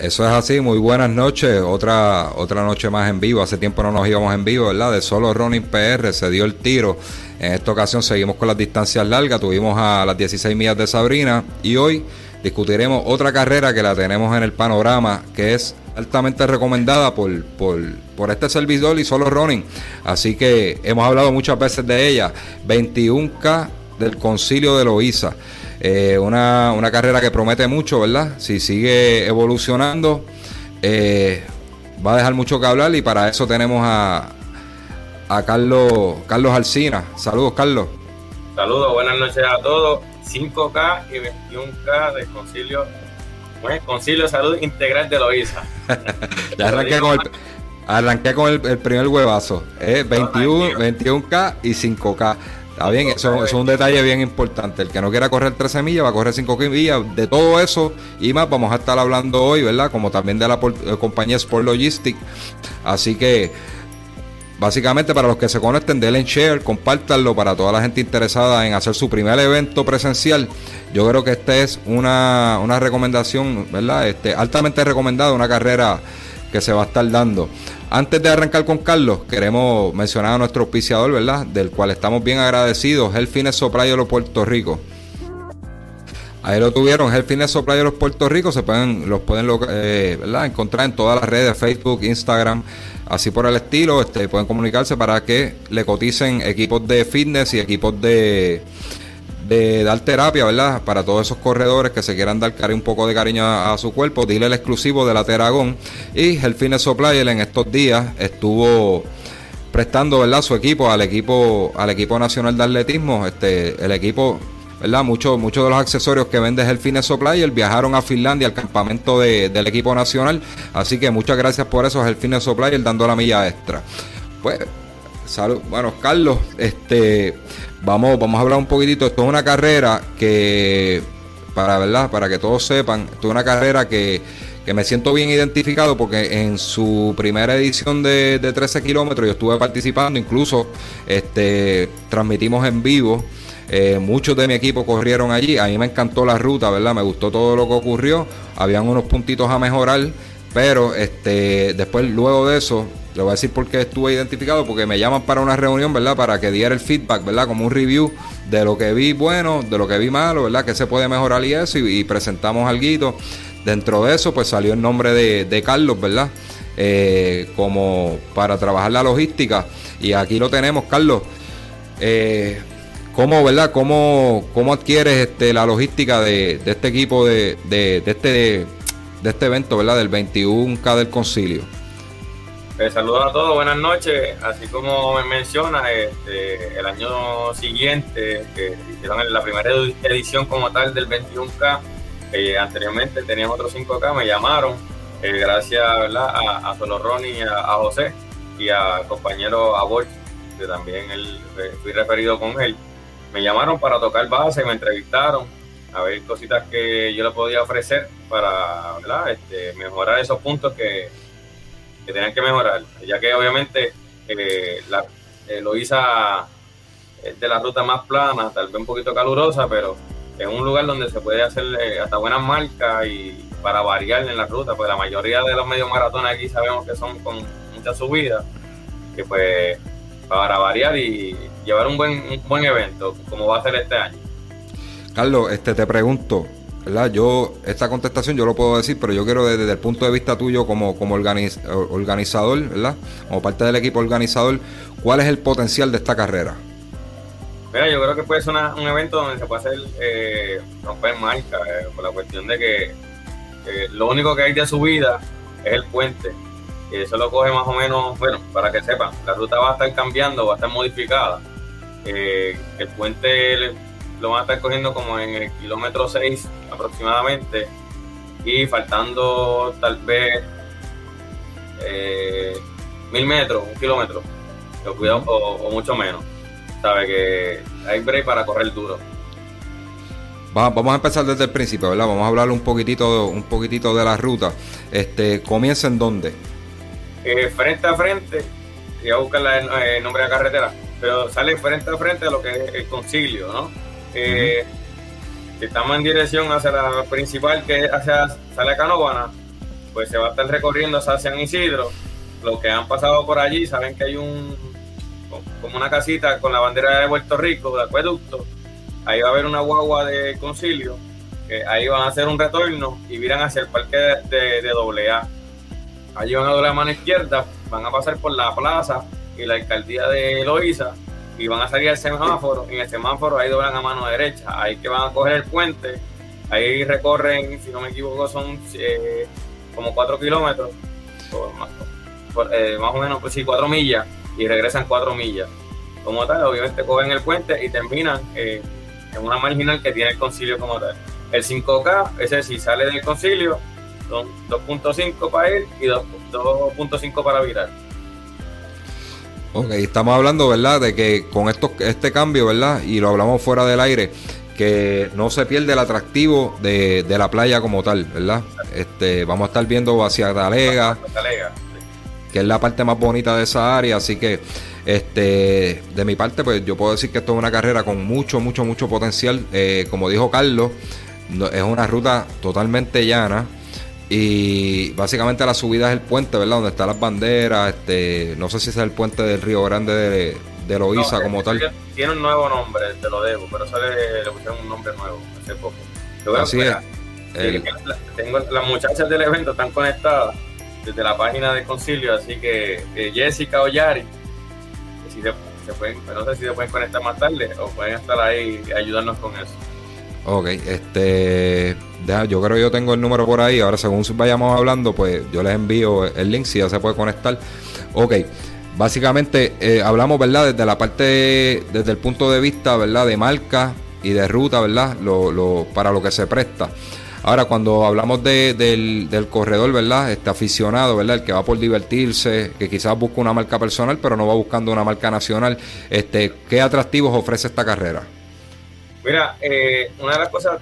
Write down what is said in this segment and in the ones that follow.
Eso es así, muy buenas noches, otra, otra noche más en vivo, hace tiempo no nos íbamos en vivo, ¿verdad? De solo Running PR se dio el tiro, en esta ocasión seguimos con las distancias largas, tuvimos a las 16 millas de Sabrina y hoy discutiremos otra carrera que la tenemos en el panorama, que es altamente recomendada por, por, por este servidor y solo running. Así que hemos hablado muchas veces de ella. 21K del Concilio de Loíza. Eh, una, una, carrera que promete mucho, ¿verdad? Si sigue evolucionando, eh, va a dejar mucho que hablar y para eso tenemos a, a Carlos, Carlos Alcina. Saludos, Carlos. Saludos, buenas noches a todos. 5K y 21K del Concilio, bueno, Concilio de Salud Integral de Loíza. ya arranqué con el, arranqué con el, primer huevazo. 21, 21K y 5K. Está bien, eso, es un detalle bien importante. El que no quiera correr 13 millas va a correr 5 millas. De todo eso y más vamos a estar hablando hoy, ¿verdad? Como también de la eh, compañía Sport Logistics. Así que, básicamente, para los que se conecten, denle share, compártanlo para toda la gente interesada en hacer su primer evento presencial. Yo creo que esta es una, una recomendación, ¿verdad? Este, altamente recomendada, una carrera que se va a estar dando. Antes de arrancar con Carlos, queremos mencionar a nuestro auspiciador, ¿verdad? Del cual estamos bien agradecidos, el Fines los Puerto Rico. Ahí lo tuvieron, el Fines de los Puerto Rico, se pueden, los pueden eh, ¿verdad? encontrar en todas las redes, Facebook, Instagram, así por el estilo, este, pueden comunicarse para que le coticen equipos de fitness y equipos de, de dar terapia, ¿verdad? Para todos esos corredores que se quieran dar un poco de cariño a, su cuerpo, dile el exclusivo de la Teragón. Y el Fitness en estos días estuvo prestando, ¿verdad? Su equipo al equipo al equipo nacional de atletismo, este el equipo ¿verdad? Muchos muchos de los accesorios que vende el Fitness Supplier viajaron a Finlandia al campamento del equipo nacional. Así que muchas gracias por eso, el Fitness Supplier dando la milla extra. Pues, salud. Bueno, Carlos, este, Vamos, vamos a hablar un poquitito. Esto es una carrera que, para verdad, para que todos sepan, esto es una carrera que, que me siento bien identificado porque en su primera edición de, de 13 kilómetros yo estuve participando, incluso este, transmitimos en vivo. Eh, muchos de mi equipo corrieron allí. A mí me encantó la ruta, ¿verdad? Me gustó todo lo que ocurrió. Habían unos puntitos a mejorar. Pero este, después, luego de eso, le voy a decir por qué estuve identificado, porque me llaman para una reunión, ¿verdad? Para que diera el feedback, ¿verdad? Como un review de lo que vi bueno, de lo que vi malo, ¿verdad? Que se puede mejorar y eso, y, presentamos algo. Dentro de eso, pues salió el nombre de, Carlos, ¿verdad? Eh, como para trabajar la logística. Y aquí lo tenemos, Carlos. Eh, ¿Cómo, verdad? ¿Cómo, cómo adquieres este, la logística de, este equipo de, este, de este evento, ¿verdad? Del 21K del Concilio. Eh, saludos a todos, buenas noches. Así como me menciona, este, el año siguiente, que hicieron la primera edición como tal del 21K, eh, anteriormente teníamos otros 5K, me llamaron, eh, gracias a, a Solo Ronnie y a, José y a compañero Abort, que también él, fui referido con él. Me llamaron para tocar base, me entrevistaron, a ver cositas que yo le podía ofrecer para este, mejorar esos puntos que que que mejorar, ya que obviamente eh, la, eh, Loiza es de la ruta más plana, tal vez un poquito calurosa, pero es un lugar donde se puede hacer eh, hasta buenas marcas y para variar en la ruta, pues la mayoría de los medios maratones aquí sabemos que son con mucha subida, que pues para variar y llevar un buen, un buen evento, como va a ser este año. Carlos, este te pregunto, yo, esta contestación yo lo puedo decir, pero yo quiero desde, el punto de vista tuyo como, como organizador, ¿verdad? Como parte del equipo organizador, ¿cuál es el potencial de esta carrera? Mira, yo creo que puede ser un evento donde se puede hacer eh, romper marca, eh, por la cuestión de que eh, lo único que hay de subida es el puente. Y eso lo coge más o menos, bueno, para que sepan, la ruta va a estar cambiando, va a estar modificada. el puente lo van a estar cogiendo como en el kilómetro 6 aproximadamente. y faltando tal vez eh, mil metros, un kilómetro, cuidado, o, mucho menos. Sabe que hay break para correr duro. Vamos a empezar desde el principio, ¿verdad? Vamos a hablar un poquitito, un poquitito de la ruta. Este, ¿Comienza en dónde? Eh, frente a frente, voy a buscar el, nombre de la carretera, pero sale frente a frente a lo que es el concilio, ¿no? Eh, estamos en dirección hacia la principal, que es hacia Sala Canovana, pues se va a estar recorriendo hacia San Isidro. Los que han pasado por allí saben que hay un como una casita con la bandera de Puerto Rico, de acueducto. Ahí va a haber una guagua de concilio. Que ahí van a hacer un retorno y viran hacia el parque de, de, AA. Allí van a dar la mano izquierda, van a pasar por la plaza y la alcaldía de Loíza y van a salir al semáforo. En el semáforo ahí doblan a mano derecha. Ahí que van a coger el puente. Ahí recorren, si no me equivoco, son eh, como 4 kilómetros. Eh, más, o menos, pues sí, 4 millas. Y regresan 4 millas. Como tal, obviamente cogen el puente y terminan eh, en una marginal que tiene el concilio como tal. El 5K, ese sí sale del concilio, son 2.5 para ir y 2.5 para virar. Ok, estamos hablando, ¿verdad? De que con esto, este cambio, ¿verdad? Y lo hablamos fuera del aire, que no se pierde el atractivo de, la playa como tal, ¿verdad? Este, vamos a estar viendo hacia Talega, que es la parte más bonita de esa área, así que este, de mi parte, pues yo puedo decir que esto es una carrera con mucho, mucho, mucho potencial. Eh, como dijo Carlos, es una ruta totalmente llana y básicamente la subida es el puente, ¿verdad? Donde están las banderas. Este, no sé si es el puente del Río Grande de, de Loíza como tal. Tiene un nuevo nombre, te lo debo, pero sale, le pusieron un nombre nuevo hace poco. Así es. tengo, las muchachas del evento están conectadas desde la página de Concilio, así que eh, Jessica o Yari, si se, pueden, no sé si se pueden conectar más tarde o pueden estar ahí y ayudarnos con eso. Ok, este. yo creo que yo tengo el número por ahí. Ahora, según vayamos hablando, pues yo les envío el link si ya se puede conectar. Ok, básicamente eh, hablamos, ¿verdad? Desde la parte, desde el punto de vista, ¿verdad? De marca y de ruta, ¿verdad? Lo, lo, para lo que se presta. Ahora, cuando hablamos del, del, corredor, ¿verdad? Este aficionado, ¿verdad? El que va por divertirse, que quizás busca una marca personal, pero no va buscando una marca nacional. Este, ¿Qué atractivos ofrece esta carrera? Mira, eh, una de las cosas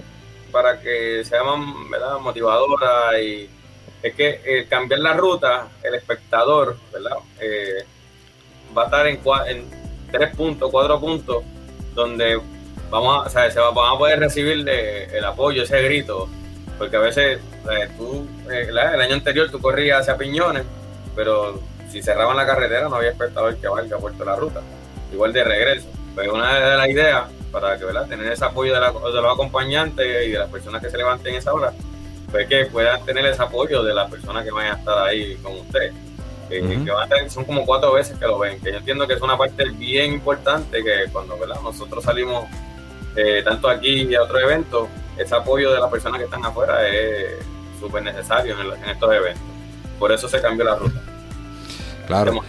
para que sea más ¿verdad? motivadora y es que eh, cambiar la ruta, el espectador, ¿verdad? Eh, va a estar en, en tres puntos, cuatro puntos, donde vamos a, o sea, se va, a poder recibir el apoyo, ese grito, porque a veces tú, el año anterior tú corrías hacia Piñones, pero si cerraban la carretera no había espectador que valga puerto la ruta, igual de regreso. Pues una de las ideas para que ¿verdad? tener ese apoyo de, los acompañantes y de las personas que se levanten esa hora, pues que puedan tener ese apoyo de las personas que vayan a estar ahí con usted. que son como cuatro veces que lo ven, que yo entiendo que es una parte bien importante que cuando ¿verdad? nosotros salimos eh, tanto aquí y a otros eventos, ese apoyo de las personas que están afuera es súper necesario en, en, estos eventos. Por eso se cambió la ruta. Claro.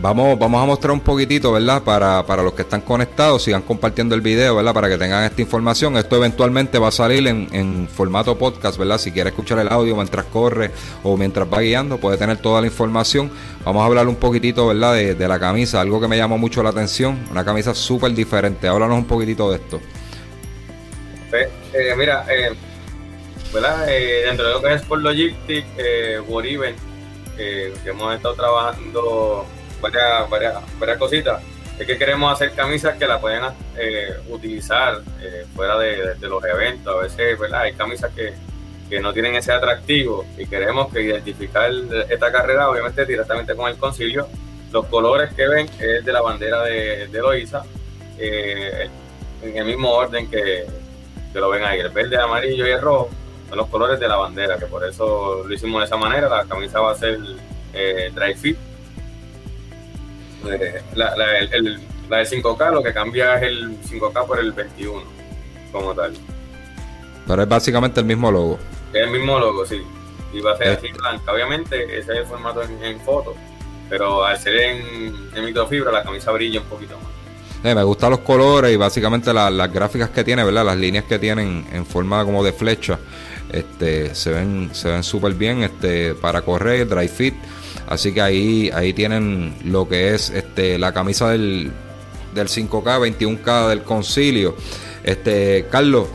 Vamos, vamos a mostrar un poquitito, ¿verdad? Para, para los que están conectados, sigan compartiendo el video, ¿verdad? Para que tengan esta información. Esto eventualmente va a salir en, formato podcast, ¿verdad? Si quiere escuchar el audio mientras corre o mientras va guiando, puede tener toda la información. Vamos a hablar un poquitito, ¿verdad? De, la camisa, algo que me llamó mucho la atención. Una camisa súper diferente. Háblanos un poquitito de esto. Eh, mira, eh, ¿verdad? Eh, dentro de lo que es por Logistic, eh, que hemos estado trabajando varias, varias, varias cositas. Es que queremos hacer camisas que la puedan eh, utilizar eh, fuera de, los eventos. A veces, ¿verdad? Hay camisas que, no tienen ese atractivo y queremos que identificar esta carrera, obviamente, directamente con el concilio. Los colores que ven es de la bandera de, de Loiza, eh, en el mismo orden que, que lo ven ahí. El verde, amarillo y el rojo son los colores de la bandera, que por eso lo hicimos de esa manera. La camisa va a ser dry fit la, la, el, la de 5K lo que cambia es el 5K por el 21, como tal. Pero es básicamente el mismo logo. Es el mismo logo, sí. Y va a ser así blanca. Obviamente, ese es el formato en, foto. Pero al ser en, en, microfibra, la camisa brilla un poquito más. Eh, me gustan los colores y básicamente las gráficas que tiene, ¿verdad? Las líneas que tienen en forma como de flecha. Este, se ven se ven súper bien este para correr, dry fit. Así que ahí ahí tienen lo que es este la camisa del del 5K, 21K del concilio. Este, Carlos,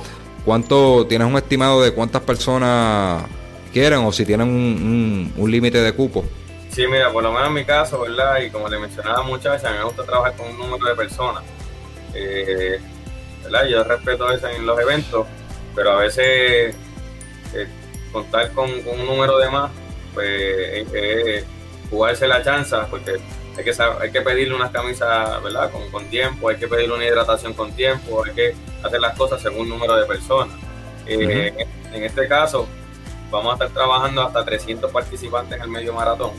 ¿cuánto tienes un estimado de cuántas personas quieren o si tienen un, un límite de cupo? Sí, mira, por lo menos en mi caso, ¿verdad? Y como le mencionaba muchachas, a mí me gusta trabajar con un número de personas. Eh, ¿verdad? Yo respeto eso en los eventos, pero a veces eh, contar con, un número de más, pues es jugarse la chanza, porque hay que, hay que pedirle unas camisas, ¿verdad? Con, tiempo, hay que pedirle una hidratación con tiempo, hay que hacer las cosas según número de personas. Eh, en este caso, vamos a estar trabajando hasta 300 participantes en el medio maratón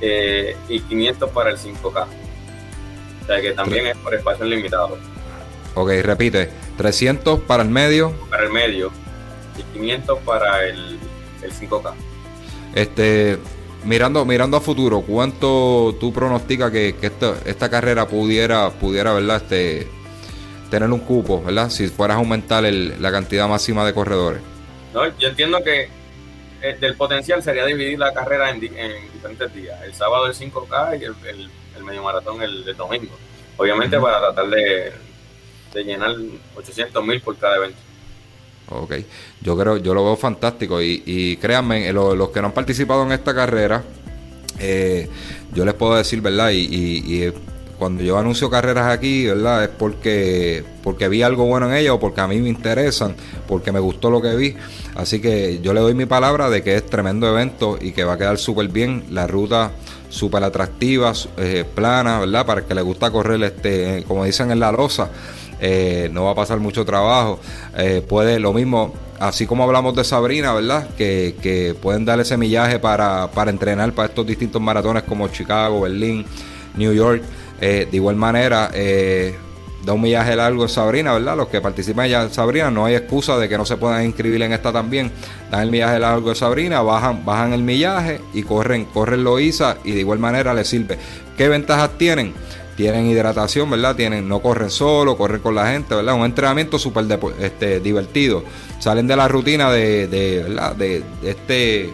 eh, y 500 para el 5K. O sea que también es por espacio limitado. Ok, repite, 300 para el medio. Para el medio y 500 para el, 5K. Este, mirando, mirando a futuro, ¿cuánto tú pronosticas que, esta, carrera pudiera, pudiera, ¿verdad? Este, tener un cupo, ¿verdad? Si fueras a aumentar la cantidad máxima de corredores. No, yo entiendo que eh, del potencial sería dividir la carrera en, diferentes días. El sábado el 5K y el, medio maratón el, domingo. Obviamente para tratar de, llenar 800 mil por cada evento. Ok, yo creo, yo lo veo fantástico y, créanme, eh, los, que no han participado en esta carrera, eh, yo les puedo decir, ¿verdad? y cuando yo anuncio carreras aquí, ¿verdad? Es porque, porque vi algo bueno en ellas o porque a mí me interesan, porque me gustó lo que vi. Así que yo le doy mi palabra de que es tremendo evento y que va a quedar súper bien. La ruta súper atractiva, eh, plana, ¿verdad? Para el que le gusta correr, este, como dicen en la losa, eh, no va a pasar mucho trabajo. Eh, puede lo mismo, así como hablamos de Sabrina, ¿verdad? Que, que pueden darle semillaje para, para entrenar para estos distintos maratones como Chicago, Berlín, New York. Eh, de igual manera, da un millaje largo en Sabrina, ¿verdad? Los que participan ya en Sabrina, no hay excusa de que no se puedan inscribir en esta también. Dan el millaje largo de Sabrina, bajan, bajan el millaje y corren, corren Loiza y de igual manera les sirve. ¿Qué ventajas tienen? Tienen hidratación, ¿verdad? Tienen, no corren solo, corren con la gente, ¿verdad? Un entrenamiento súper este, divertido. Salen de la rutina de, de, de este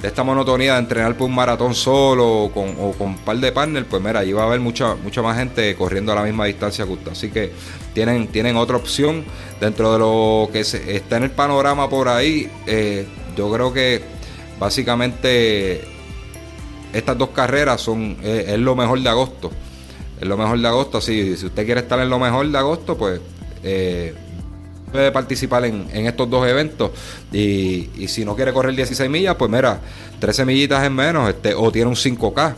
de esta monotonía de entrenar por un maratón solo o con, un par de partners, pues mira, allí va a haber mucha, mucha más gente corriendo a la misma distancia que usted. Así que tienen, tienen otra opción dentro de lo que está en el panorama por ahí. Eh, yo creo que básicamente estas dos carreras son es lo mejor de agosto. Es lo mejor de agosto. Así, si usted quiere estar en lo mejor de agosto, pues eh, puede participar en, estos dos eventos y, si no quiere correr 16 millas, pues mira, 13 millitas en menos este, o tiene un 5K.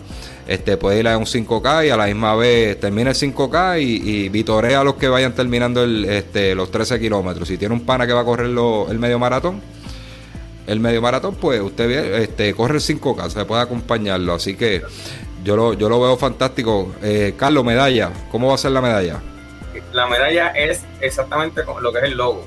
Este, puede ir a un 5K y a la misma vez termina el 5K y, vitorea a los que vayan terminando el, este, los 13 kilómetros. Si tiene un pana que va a correr el medio maratón, el medio maratón, pues usted este, corre el 5K, se puede acompañarlo. Así que yo lo, yo lo veo fantástico. Eh, Carlos, medalla, ¿cómo va a ser la medalla? la medalla es exactamente lo que es el logo.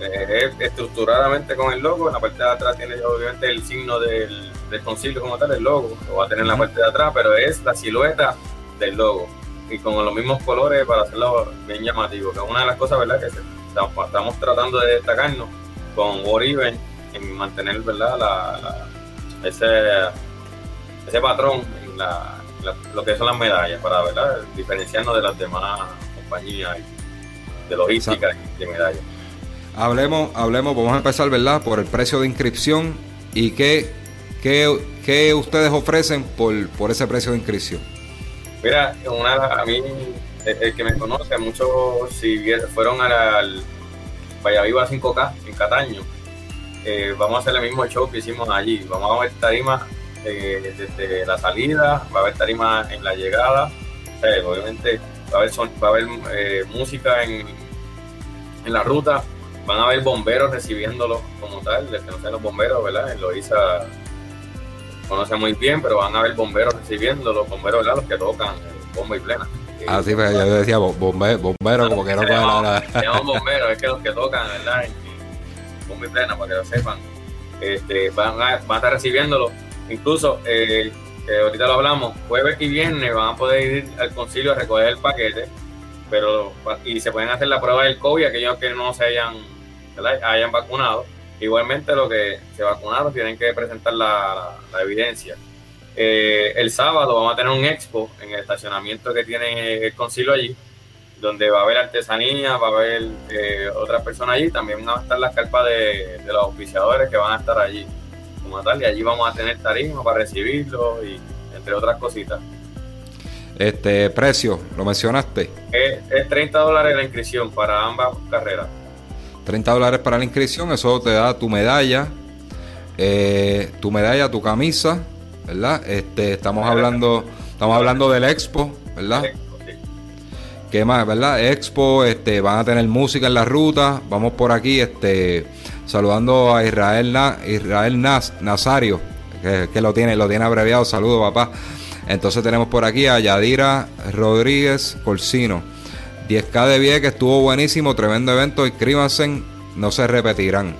Es estructuradamente con el logo. En la parte de atrás tiene obviamente el signo del, concilio como tal, el logo. Lo va a tener en la parte de atrás, pero es la silueta del logo. Y con los mismos colores para hacerlo bien llamativo. Que es una de las cosas, ¿verdad? Que estamos tratando de destacarnos con War en mantener, ¿verdad? La, ese, ese patrón lo que son las medallas para, ¿verdad? Diferenciarnos de las demás de logística y de medallas. Hablemos, hablemos, vamos a empezar, ¿verdad? Por el precio de inscripción y qué, qué, ustedes ofrecen por, por ese precio de inscripción. Mira, una, a mí, el, que me conoce, muchos si fueron al Viva 5K en Cataño, eh, vamos a hacer el mismo show que hicimos allí. Vamos a ver tarimas eh, desde la salida, va a haber tarimas en la llegada. obviamente va a haber, va a haber eh, música en, en la ruta, van a haber bomberos recibiéndolo como tal, les conocen los bomberos, ¿verdad? En Loiza conoce muy bien, pero van a haber bomberos recibiéndolo, los bomberos, ¿verdad? Los que tocan bomba y plena. Ah, sí, pero pues, yo decía bomberos bombero, como que no puede llaman bomberos, es que los que tocan, ¿verdad? bomba y plena, para que lo sepan. Este, van, a, van a estar recibiéndolo. Incluso eh, ahorita lo hablamos, jueves y viernes van a poder ir al concilio a recoger el paquete pero y se pueden hacer la prueba del COVID aquellos que no se hayan, hayan vacunado. Igualmente, los que se vacunaron tienen que presentar la, evidencia. Eh, el sábado vamos a tener un expo en el estacionamiento que tiene el concilio allí, donde va a haber artesanía, va a haber eh, otras personas allí. También van a estar las carpas de, de los oficiadores que van a estar allí como tal, y allí vamos a tener tarima para recibirlo y entre otras cositas. Este precio, lo mencionaste. Es, 30 dólares la inscripción para ambas carreras. 30 dólares para la inscripción, eso te da tu medalla, eh, tu medalla, tu camisa, ¿verdad? Este, estamos hablando, estamos hablando del Expo, ¿verdad? ¿Qué más, verdad? Expo, este, van a tener música en la ruta. Vamos por aquí, este, saludando a Israel, Israel Nazario, que, que, lo tiene, lo tiene abreviado. Saludos, papá. Entonces tenemos por aquí a Yadira Rodríguez Corsino. 10K de que estuvo buenísimo, tremendo evento. Inscríbanse, no se repetirán.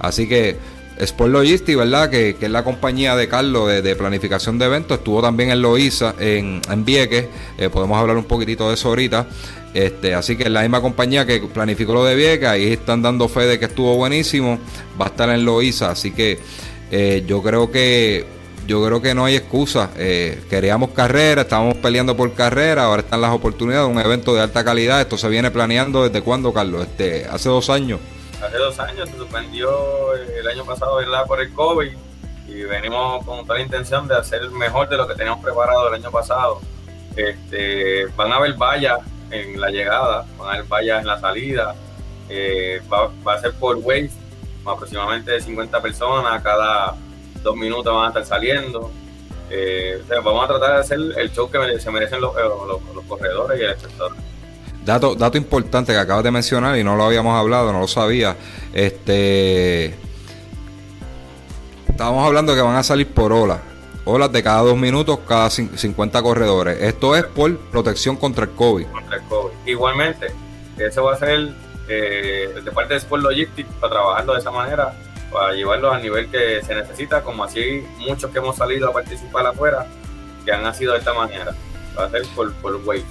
Así que Sport Logistics, ¿verdad? Que, es la compañía de Carlos de, planificación de eventos. Estuvo también en Loiza, en, en Vieques. Eh, podemos hablar un poquitito de eso ahorita. Este, así que es la misma compañía que planificó lo de Vieques. Ahí están dando fe de que estuvo buenísimo. Va a estar en Loiza. Así que eh, yo creo que yo creo que no hay excusa. Eh, queríamos carrera, estábamos peleando por carrera, ahora están las oportunidades, un evento de alta calidad. Esto se viene planeando desde cuándo, Carlos? Este, hace dos años. Hace dos años se suspendió el año pasado por el COVID y venimos con toda la intención de hacer mejor de lo que teníamos preparado el año pasado. Este, van a haber vallas en la llegada, van a haber vallas en la salida, eh, va, va, a ser por wave, aproximadamente 50 personas cada dos minutos van a estar saliendo. Eh, vamos a tratar de hacer el show que se merecen los, eh, corredores y el espectador. Dato, dato importante que acabas de mencionar y no lo habíamos hablado, no lo sabía. Este. Estábamos hablando que van a salir por olas. Olas de cada dos minutos, cada 50 corredores. Esto es por protección contra el COVID. Contra el COVID. Igualmente, eso va a ser eh, de parte de Sport Logistics para trabajarlo de esa manera para llevarlos al nivel que se necesita, como así muchos que hemos salido a participar afuera, que han nacido de esta manera. Va a ser por, por wave.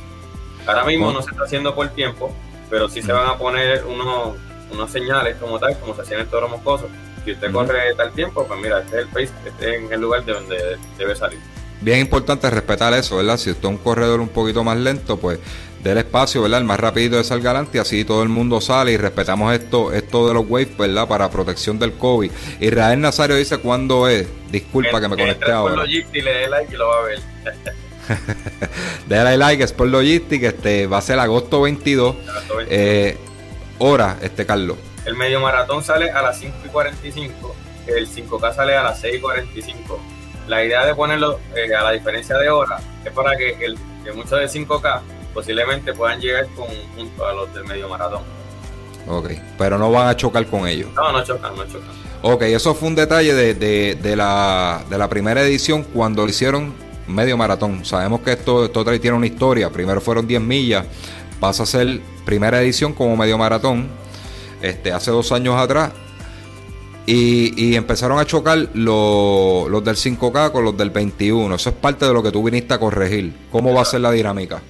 Ahora mismo no se está haciendo por tiempo, pero sí se van a poner unos, unos señales como tal, como se hacía en el toro moscoso. Si usted corre tal tiempo, pues mira, este es el pace, este es el lugar de donde debe salir. Bien importante respetar eso, ¿verdad? Si usted es un corredor un poquito más lento, pues del espacio, ¿verdad? El más rapidito de salga y así todo el mundo sale y respetamos esto, esto de los waves, ¿verdad? Para protección del COVID. Israel Nazario dice cuándo es. Disculpa que me conecté ahora. y le dé like y lo va a ver. Déjale like, Sport Logistic, este, va a ser agosto 22. Eh, hora, este Carlos. El medio maratón sale a las 5 y 45, el 5K sale a las 6 y 45. La idea de ponerlo eh, a la diferencia de hora es para que, el, que muchos de 5K posiblemente puedan llegar con, junto a los del medio maratón. Ok, pero no van a chocar con ellos. No, no chocan, no chocan. Ok, eso fue un detalle de, la, de la primera edición cuando lo hicieron medio maratón. Sabemos que esto, esto tiene una historia. Primero fueron 10 millas, pasa a ser primera edición como medio maratón, este, hace dos años atrás. Y, empezaron a chocar los, los del 5K con los del 21. Eso es parte de lo que tú viniste a corregir. ¿Cómo va a ser la dinámica?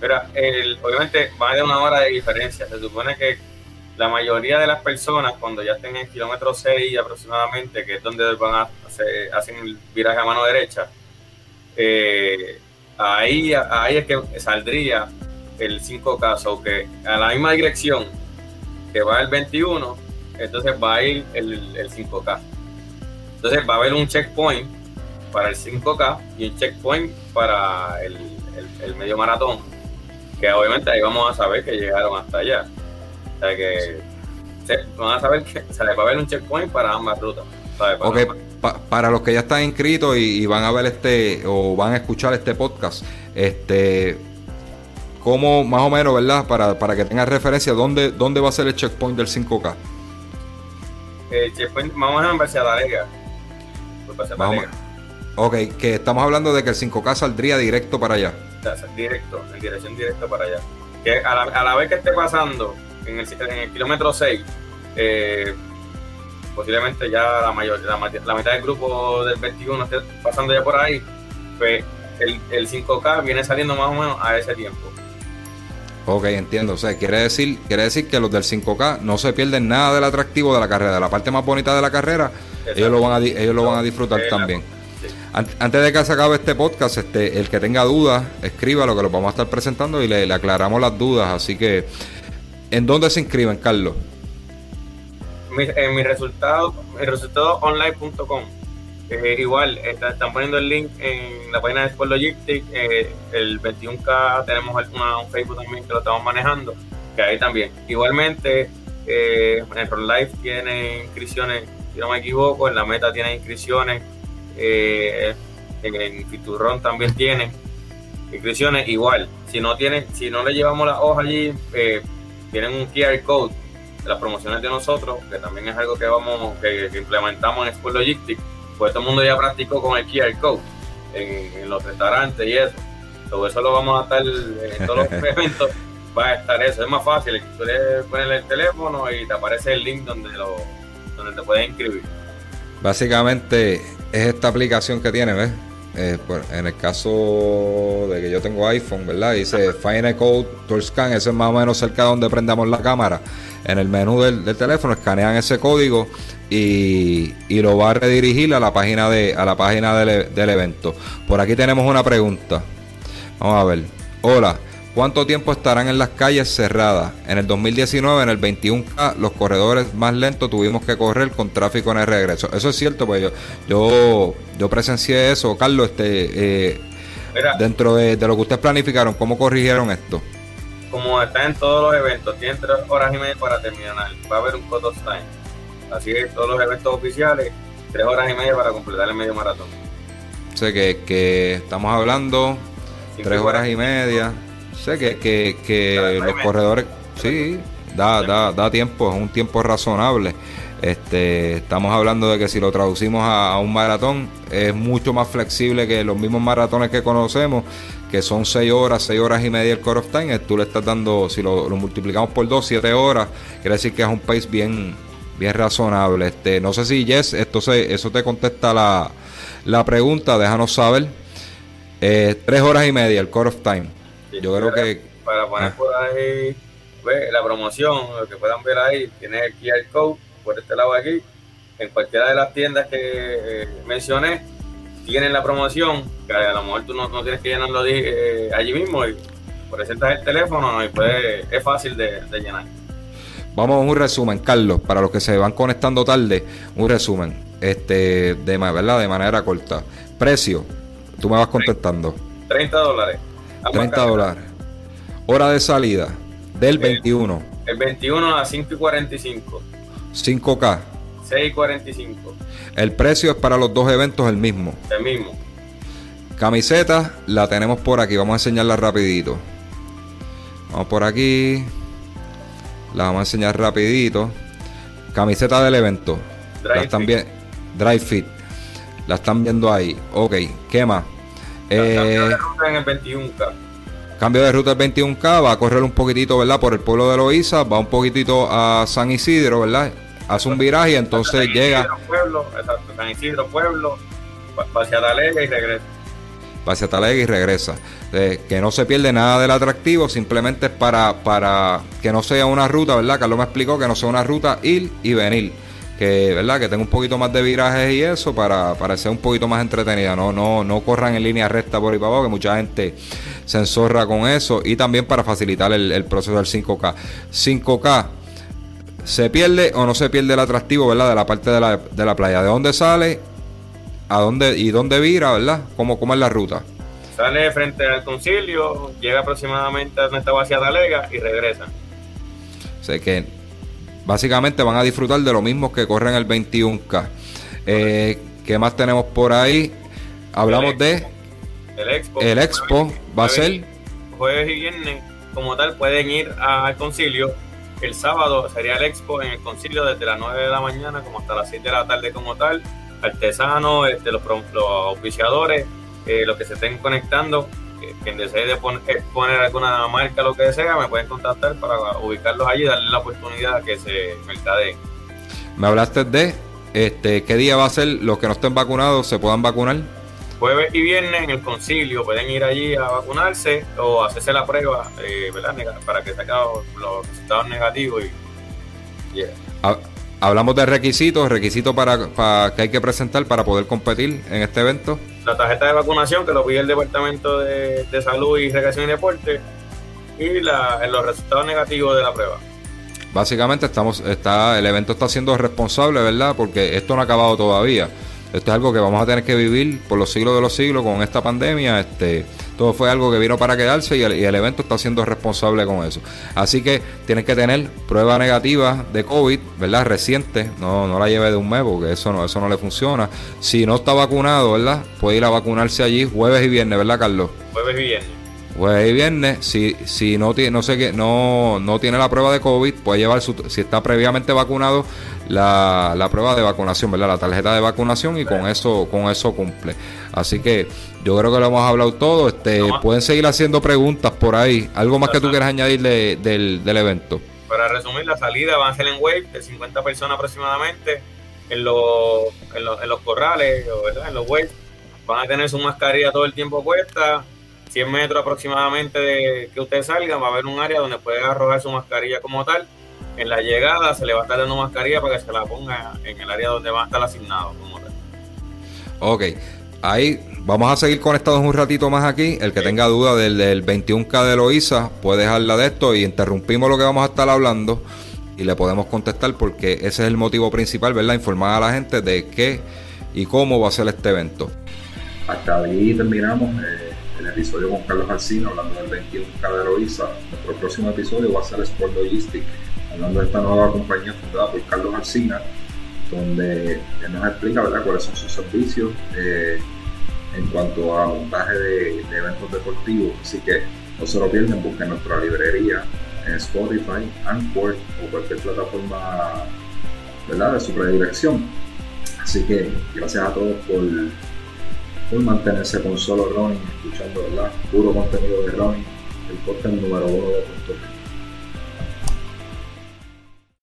Mira, el, obviamente va haber una hora de diferencia. Se supone que la mayoría de las personas, cuando ya estén en kilómetro 6 aproximadamente, que es donde van a hacer, hacen el viraje a mano derecha, eh, ahí, ahí es que saldría el 5K, o que a la misma dirección que va el 21, entonces va a ir el, el 5K. Entonces va a haber un checkpoint para el 5K y un checkpoint para el, el medio maratón que obviamente ahí vamos a saber que llegaron hasta allá. O sea que van a saber que se va a haber un checkpoint para ambas rutas. Para, para los que ya están inscritos y, van a ver este o van a escuchar este podcast, este cómo más o menos, ¿verdad? Para, para que tengan referencia, ¿dónde, ¿dónde va a ser el checkpoint del 5K? El checkpoint, vamos a ver la Lega. Ok, que estamos hablando de que el 5K saldría directo para allá directo, en dirección directa para allá. Que a la, a la vez que esté pasando en el, en el kilómetro 6, eh, posiblemente ya la, mayor, la, mitad del grupo del 21 esté pasando ya por ahí, pues el, el 5K viene saliendo más o menos a ese tiempo. Ok, entiendo. O sea, quiere decir, quiere decir que los del 5K no se pierden nada del atractivo de la carrera, de la parte más bonita de la carrera, ellos lo van a, ellos lo van a disfrutar también. Antes de que se acabe este podcast, este, el que tenga dudas, escriba lo que lo vamos a estar presentando y le, aclaramos las dudas. Así que, ¿en dónde se inscriben, Carlos? en mi resultado, mi resultado online.com. Eh, igual, están poniendo el link en la página de Sport Logistics. Eh, el 21K tenemos un Facebook también que lo estamos manejando, que ahí también. Igualmente, eh, en Life tiene inscripciones, si no me equivoco, en la meta tiene inscripciones, en, en Fiturron también tiene inscripciones. Igual, si no tiene, si no le llevamos la hoja allí, tienen un QR code de las promociones de nosotros, que también es algo que vamos, que, que implementamos en Sport Logistics pues todo el mundo ya practicó con el QR Code en, los restaurantes y eso. Todo eso lo vamos a estar en todos los eventos. Va a estar eso, es más fácil. Tú le pones el teléfono y te aparece el link donde, lo, donde te puedes inscribir. Básicamente es esta aplicación que tiene, ¿ves? Eh, en el caso de que yo tengo iPhone, ¿verdad? Dice Final Code Tour Scan, eso es más o menos cerca de donde prendamos la cámara. En el menú del, teléfono escanean ese código y, lo va a redirigir a la página de a la página del, del evento. Por aquí tenemos una pregunta. Vamos a ver. Hola. ¿Cuánto tiempo estarán en las calles cerradas? En el 2019, en el 21K, los corredores más lentos tuvimos que correr con tráfico en el regreso. Eso es cierto, pues yo yo, yo presencié eso. Carlos, este, eh, dentro de, lo que ustedes planificaron, ¿cómo corrigieron esto? Como está en todos los eventos, tienen tres horas y media para terminar. Va a haber un cut-off time. Así es, todos los eventos oficiales, tres horas y media para completar el medio maratón. Sea que, que estamos hablando, tres horas y media sé que, que, que los corredores, sí, da, da, da tiempo, es un tiempo razonable. Este, estamos hablando de que si lo traducimos a, un maratón es mucho más flexible que los mismos maratones que conocemos, que son 6 horas, 6 horas y media el core of time. Tú le estás dando, si lo, multiplicamos por 2, 7 horas, quiere decir que es un pace bien, bien razonable. Este, no sé si Jess, esto se, eso te contesta la, la pregunta, déjanos saber. Eh, 3 horas y media el core of time. Yo creo que. Para poner ah. por ahí la promoción, lo que puedan ver ahí, tiene el QR code por este lado aquí. En cualquiera de las tiendas que eh, mencioné, tienen la promoción, que a lo mejor tú no, tienes que llenarlo eh, allí mismo y presentas el teléfono y puede, es fácil de, llenar. Vamos a un resumen, Carlos, para los que se van conectando tarde, un resumen, este, de, ¿verdad? de manera corta. Precio, tú me vas contestando. 30 dólares. 30 dólares. Hora de salida del 21. El 21 a 5 y 45. 5K. 6 y 45. El precio es para los dos eventos el mismo. El mismo. Camiseta la tenemos por aquí. Vamos a enseñarla rapidito. Vamos por aquí. La vamos a enseñar rapidito. Camiseta del evento. Dry la están viendo. Dry fit. La están viendo ahí. Ok. ¿Qué más? cambio de eh, ruta en el 21K. Cambio de ruta el 21K, va a correr un poquitito, ¿verdad? Por el pueblo de Loíza, va un poquitito a San Isidro, ¿verdad? Hace un viraje y entonces llega. pueblo, exacto, San Isidro, pueblo, hacia Talega y regresa. Hacia Talega y regresa. Eh, que no se pierde nada del atractivo, simplemente es para, para que no sea una ruta, ¿verdad? Carlos me explicó que no sea una ruta ir y venir. Que verdad que tenga un poquito más de virajes y eso para, para ser un poquito más entretenida. No no no corran en línea recta por ahí para abajo que mucha gente se enzorra con eso. Y también para facilitar el, proceso del 5K 5K se pierde o no se pierde el atractivo verdad de la parte de la, de la playa. De dónde sale a dónde y dónde vira verdad cómo, cómo es la ruta sale frente al concilio llega aproximadamente a estaba hacia Talega y regresa sé que básicamente van a disfrutar de lo mismo que corren el 21K. Eh, ¿Qué más tenemos por ahí? Hablamos de el Expo. El Expo va a ser jueves y viernes como tal pueden ir al concilio. El sábado sería el Expo en el concilio desde las 9 de la mañana como hasta las 7 de la tarde como tal. Artesanos, este, los, los oficiadores, eh, los que se estén conectando quien desee de poner, alguna marca, lo que sea, me pueden contactar para ubicarlos allí y darle la oportunidad a que se mercadeen. Me hablaste de este, qué día va a ser los que no estén vacunados se puedan vacunar. jueves y viernes en el concilio pueden ir allí a vacunarse o hacerse la prueba, eh, ¿verdad? Para que saquen los resultados negativos y Hablamos de requisitos, requisitos para, para, que hay que presentar para poder competir en este evento. La tarjeta de vacunación que lo pide el Departamento de, Salud y Recreación y Deporte y la, los resultados negativos de la prueba. Básicamente estamos, está, el evento está siendo responsable, ¿verdad? Porque esto no ha acabado todavía. Esto es algo que vamos a tener que vivir por los siglos de los siglos con esta pandemia. Este, todo fue algo que vino para quedarse y el, evento está siendo responsable con eso. Así que tienes que tener prueba negativa de COVID, ¿verdad? Reciente, no, no la lleve de un mes porque eso no, eso no le funciona. Si no está vacunado, ¿verdad? Puede ir a vacunarse allí jueves y viernes, ¿verdad, Carlos? Jueves y viernes. Jueves y viernes, si, si no tiene, no sé qué, no, no tiene la prueba de COVID, puede llevar su, si está previamente vacunado, la, la, prueba de vacunación, ¿verdad? La tarjeta de vacunación y con eso, con eso cumple. Así que yo creo que lo hemos hablado todo. Este, pueden seguir haciendo preguntas por ahí. ¿Algo más que tú quieras añadir del, evento? Para resumir, la salida va a ser en Wave de 50 personas aproximadamente en los, en los, en los corrales, ¿verdad? En los Waves. Van a tener su mascarilla todo el tiempo puesta. 100 metros aproximadamente de que usted salga, va a haber un área donde puede arrojar su mascarilla como tal en la llegada se le va a estar dando mascarilla para que se la ponga en el área donde va a estar asignado. Ok, ahí vamos a seguir conectados un ratito más aquí. El que tenga duda del, 21K de Loiza puede dejarla de esto y interrumpimos lo que vamos a estar hablando y le podemos contestar porque ese es el motivo principal, ¿verdad? Informar a la gente de qué y cómo va a ser este evento. Hasta ahí terminamos eh, el episodio con Carlos Alcino hablando del 21K de Loiza. Nuestro próximo episodio va a ser Sport Logistics hablando de esta nueva compañía fundada por Carlos Alcina, donde él nos explica ¿verdad? cuáles son sus servicios eh, en cuanto a montaje de, eventos deportivos. Así que no se lo pierden, busquen nuestra librería en Spotify, Anchor o cualquier plataforma de su predilección. Así que gracias a todos por, por mantenerse con solo running, escuchando ¿verdad? puro contenido de running, el podcast número uno de Punto